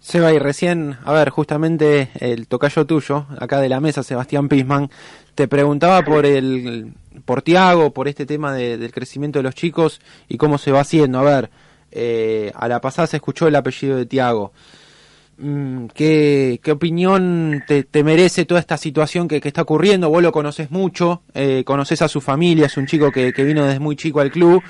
Seba, y recién, a ver, justamente el tocayo tuyo, acá de la mesa, Sebastián Pisman, te preguntaba por el, por Tiago, por este tema del crecimiento de los chicos y cómo se va haciendo. A ver, eh, a la pasada se escuchó el apellido de Tiago. Mm, ¿Qué, ¿Qué, opinión te, merece toda esta situación que, está ocurriendo? Vos lo conoces mucho, eh, conoces a su familia, es un chico que, que vino desde muy chico al club.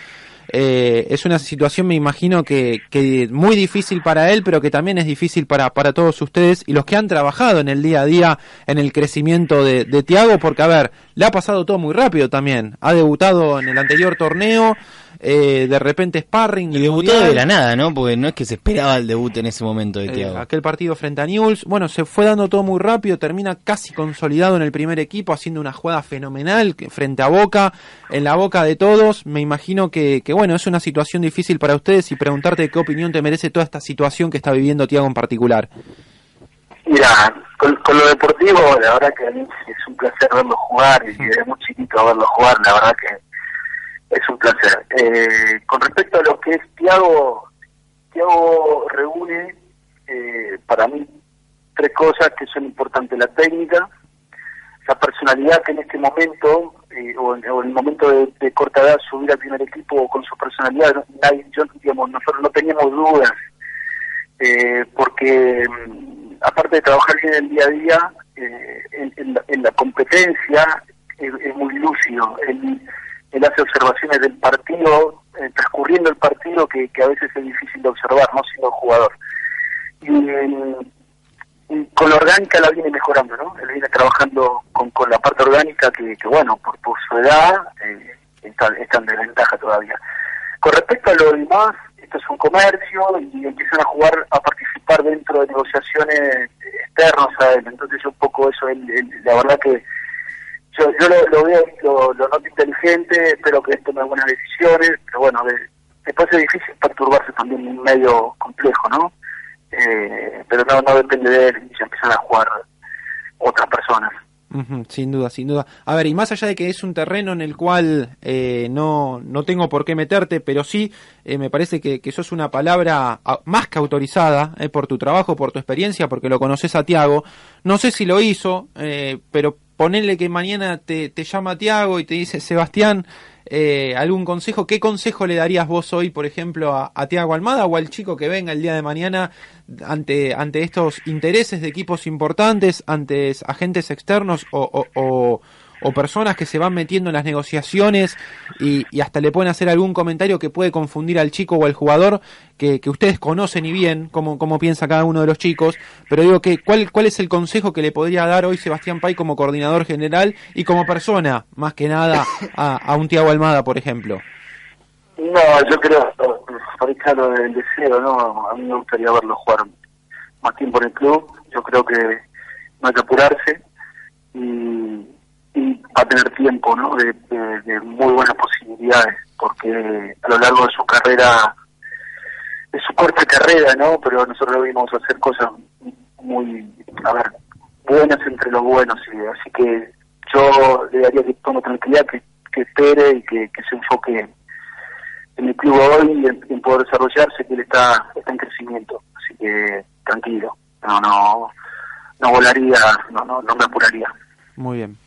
Eh, es una situación, me imagino, que, que, muy difícil para él, pero que también es difícil para, para todos ustedes y los que han trabajado en el día a día en el crecimiento de, de Tiago, porque, a ver, le ha pasado todo muy rápido también. Ha debutado en el anterior torneo, eh, de repente sparring. Y debutó de la nada, ¿no? Porque no es que se esperaba el debut en ese momento de Thiago. Eh, aquel partido frente a Newell's, bueno, se fue dando todo muy rápido, termina casi consolidado en el primer equipo, haciendo una jugada fenomenal frente a Boca, en la boca de todos. Me imagino que, que bueno, es una situación difícil para ustedes y preguntarte qué opinión te merece toda esta situación que está viviendo Thiago en particular. Mira, con, lo deportivo, la verdad que a mí es un placer verlo jugar y desde muy chiquito verlo jugar, la verdad que es un placer. Eh, con respecto a lo que es Tiago, Tiago reúne eh, para mí tres cosas que son importantes: la técnica, la personalidad que en este momento, eh, o, en, el momento de, corta edad, subir al primer equipo con su personalidad, yo, digamos, nosotros no teníamos dudas, porque mm, aparte de trabajar bien el día a día, en, la, competencia es, muy lúcido él hace observaciones del partido, eh, transcurriendo el partido, que, a veces es difícil de observar, no siendo jugador. Y, con la orgánica la viene mejorando, ¿no? Él viene trabajando con, con la parte orgánica que, bueno, por, por su edad eh, está, está en desventaja todavía. Con respecto a lo demás, esto es un comercio y empiezan a jugar, a participar dentro de negociaciones externas a él. Entonces un poco eso, la verdad que yo, yo lo, veo, lo, lo, noto inteligente, espero que tome buenas decisiones, pero bueno, después es difícil perturbarse también en un medio complejo, ¿no? Eh, pero no, no depende de él, se empiezan a jugar otras personas. sin duda, sin duda. A ver, y más allá de que es un terreno en el cual eh, no, no tengo por qué meterte, pero sí eh, me parece que, que sos una palabra más que autorizada eh, por tu trabajo, por tu experiencia, porque lo conoces a Tiago. No sé si lo hizo, pero ponerle que mañana te, te llama Tiago y te dice, Sebastián, eh, algún consejo, ¿qué consejo le darías vos hoy, por ejemplo, a, a Tiago Almada o al chico que venga el día de mañana ante, ante estos intereses de equipos importantes, ante agentes externos o, o o personas que se van metiendo en las negociaciones y, hasta le pueden hacer algún comentario que puede confundir al chico o al jugador que, ustedes conocen y bien cómo, cómo piensa cada uno de los chicos, pero digo que cuál, cuál es el consejo que le podría dar hoy Sebastián Pay como coordinador general y como persona, más que nada, a, un Tiago Almada, por ejemplo. No, yo creo, del deseo, ¿no? A mí me gustaría verlo jugar más tiempo en el club. Yo creo que no hay que apurarse y va a tener tiempo ¿no? de, muy buenas posibilidades, porque a lo largo de su carrera, de su corta carrera, ¿no? pero nosotros lo vimos hacer cosas muy, a ver, buenas entre los buenos, y así que yo le daría que tome tranquilidad, que, espere y que, se enfoque en el club hoy y en, poder desarrollarse, que él está, está en crecimiento, así que tranquilo, no, no, no volaría, no, no, no me apuraría. Muy bien.